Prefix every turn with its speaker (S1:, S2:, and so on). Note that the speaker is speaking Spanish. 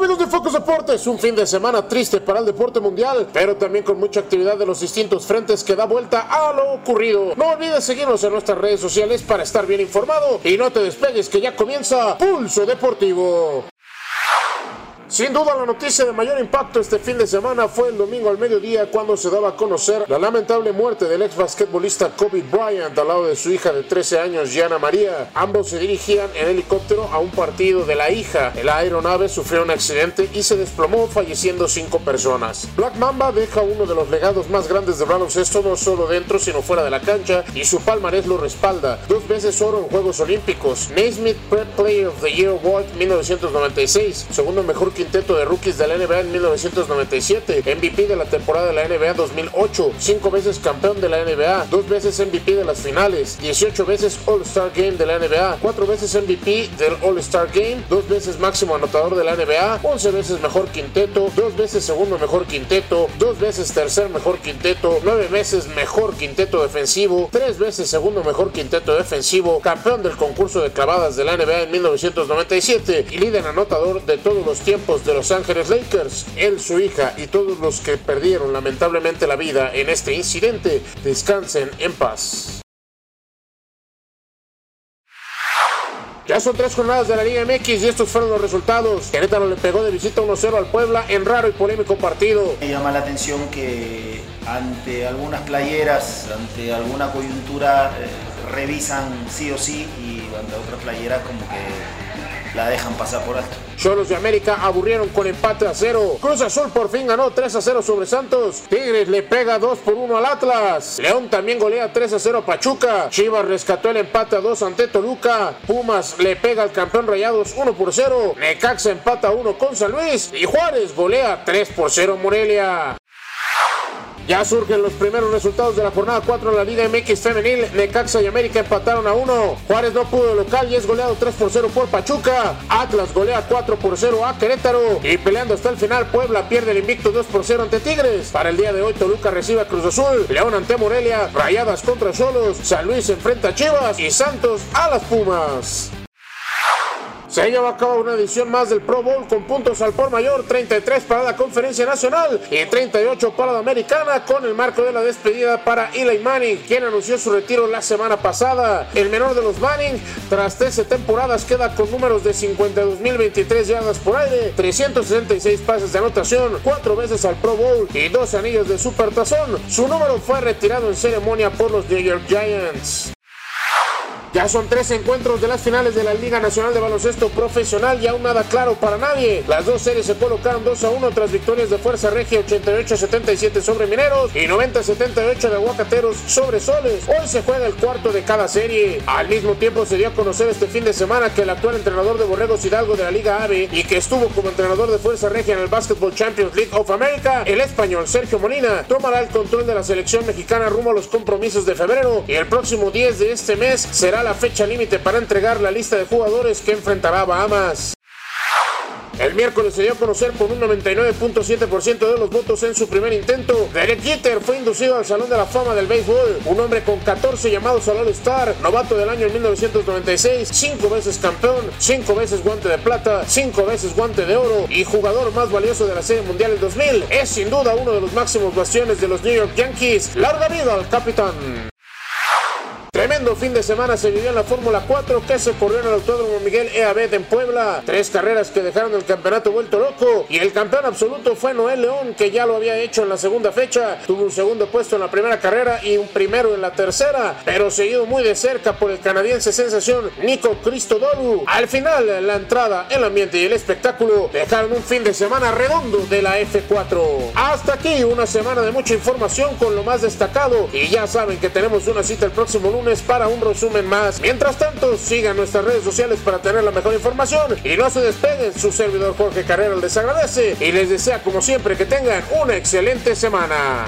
S1: Amigos de Focus Deportes, un fin de semana triste para el deporte mundial, pero también con mucha actividad de los distintos frentes que da vuelta a lo ocurrido. No olvides seguirnos en nuestras redes sociales para estar bien informado y no te despegues que ya comienza Pulso Deportivo. Sin duda la noticia de mayor impacto este fin de semana fue el domingo al mediodía cuando se daba a conocer la lamentable muerte del ex basquetbolista Kobe Bryant al lado de su hija de 13 años, Gianna María. Ambos se dirigían en helicóptero a un partido de la hija. La aeronave sufrió un accidente y se desplomó falleciendo cinco personas. Black Mamba deja uno de los legados más grandes de baloncesto no solo dentro sino fuera de la cancha y su palmarés lo respalda. Dos veces oro en Juegos Olímpicos. Naismith Prep Player of the Year Award 1996, segundo mejor quinteto de rookies de la NBA en 1997, MVP de la temporada de la NBA 2008, cinco veces campeón de la NBA, dos veces MVP de las finales, 18 veces All-Star Game de la NBA, cuatro veces MVP del All-Star Game, dos veces máximo anotador de la NBA, 11 veces mejor quinteto, dos veces segundo mejor quinteto, dos veces tercer mejor quinteto, nueve veces mejor quinteto defensivo, tres veces segundo mejor quinteto defensivo, campeón del concurso de clavadas de la NBA en 1997 y líder anotador de todos los tiempos de Los Ángeles Lakers. Él, su hija y todos los que perdieron lamentablemente la vida en este incidente descansen en paz. Ya son tres jornadas de la Liga MX y estos fueron los resultados. Querétaro le pegó de visita 1-0 al Puebla en raro y polémico partido.
S2: Me llama la atención que ante algunas playeras, ante alguna coyuntura, eh, revisan sí o sí y ante otras playeras como que la dejan pasar por alto.
S1: Cholos de América aburrieron con empate a cero. Cruz Azul por fin ganó 3 a 0 sobre Santos. Tigres le pega 2 por 1 al Atlas. León también golea 3 a 0 a Pachuca. Chivas rescató el empate a 2 ante Toluca. Pumas le pega al campeón Rayados 1 por 0. Necaxa empata 1 con San Luis. Y Juárez golea 3 por 0 Morelia. Ya surgen los primeros resultados de la jornada 4 en la Liga MX Femenil. Necaxa y América empataron a 1. Juárez no pudo local y es goleado 3 por 0 por Pachuca. Atlas golea 4 por 0 a Querétaro. Y peleando hasta el final, Puebla pierde el invicto 2 por 0 ante Tigres. Para el día de hoy, Toluca recibe a Cruz Azul. León ante Morelia. Rayadas contra Solos. San Luis enfrenta a Chivas. Y Santos a las Pumas. Se lleva a cabo una edición más del Pro Bowl con puntos al por mayor, 33 para la Conferencia Nacional y 38 para la Americana, con el marco de la despedida para Eli Manning, quien anunció su retiro la semana pasada. El menor de los Manning, tras 13 temporadas, queda con números de 52.023 yardas por aire, 366 pases de anotación, 4 veces al Pro Bowl y 2 anillos de Supertazón. Su número fue retirado en ceremonia por los New York Giants. Ya son tres encuentros de las finales de la Liga Nacional de Baloncesto Profesional y aún nada claro para nadie. Las dos series se colocaron 2 a 1 tras victorias de Fuerza Regia 88-77 sobre Mineros y 90-78 de Aguacateros sobre Soles. Hoy se juega el cuarto de cada serie. Al mismo tiempo se dio a conocer este fin de semana que el actual entrenador de Borregos Hidalgo de la Liga AVE y que estuvo como entrenador de Fuerza Regia en el Basketball Champions League of America, el español Sergio Molina, tomará el control de la selección mexicana rumbo a los compromisos de febrero y el próximo 10 de este mes será la fecha límite para entregar la lista de jugadores que enfrentará Bahamas. El miércoles se dio a conocer por un 99.7% de los votos en su primer intento. Derek Jeter fue inducido al Salón de la Fama del Béisbol. Un hombre con 14 llamados al All-Star, novato del año 1996, 5 veces campeón, 5 veces guante de plata, 5 veces guante de oro y jugador más valioso de la Serie Mundial del 2000. Es sin duda uno de los máximos bastiones de los New York Yankees. Larga vida al capitán. Tremendo fin de semana se vivió en la Fórmula 4 que se corrió en el Autódromo Miguel Eabed en Puebla. Tres carreras que dejaron el campeonato vuelto loco. Y el campeón absoluto fue Noel León, que ya lo había hecho en la segunda fecha. Tuvo un segundo puesto en la primera carrera y un primero en la tercera. Pero seguido muy de cerca por el canadiense sensación Nico Cristodoru. Al final, la entrada, el ambiente y el espectáculo dejaron un fin de semana redondo de la F4. Hasta aquí una semana de mucha información con lo más destacado. Y ya saben que tenemos una cita el próximo lunes para un resumen más. Mientras tanto, sigan nuestras redes sociales para tener la mejor información y no se despeguen. Su servidor Jorge Carrera les agradece y les desea como siempre que tengan una excelente semana.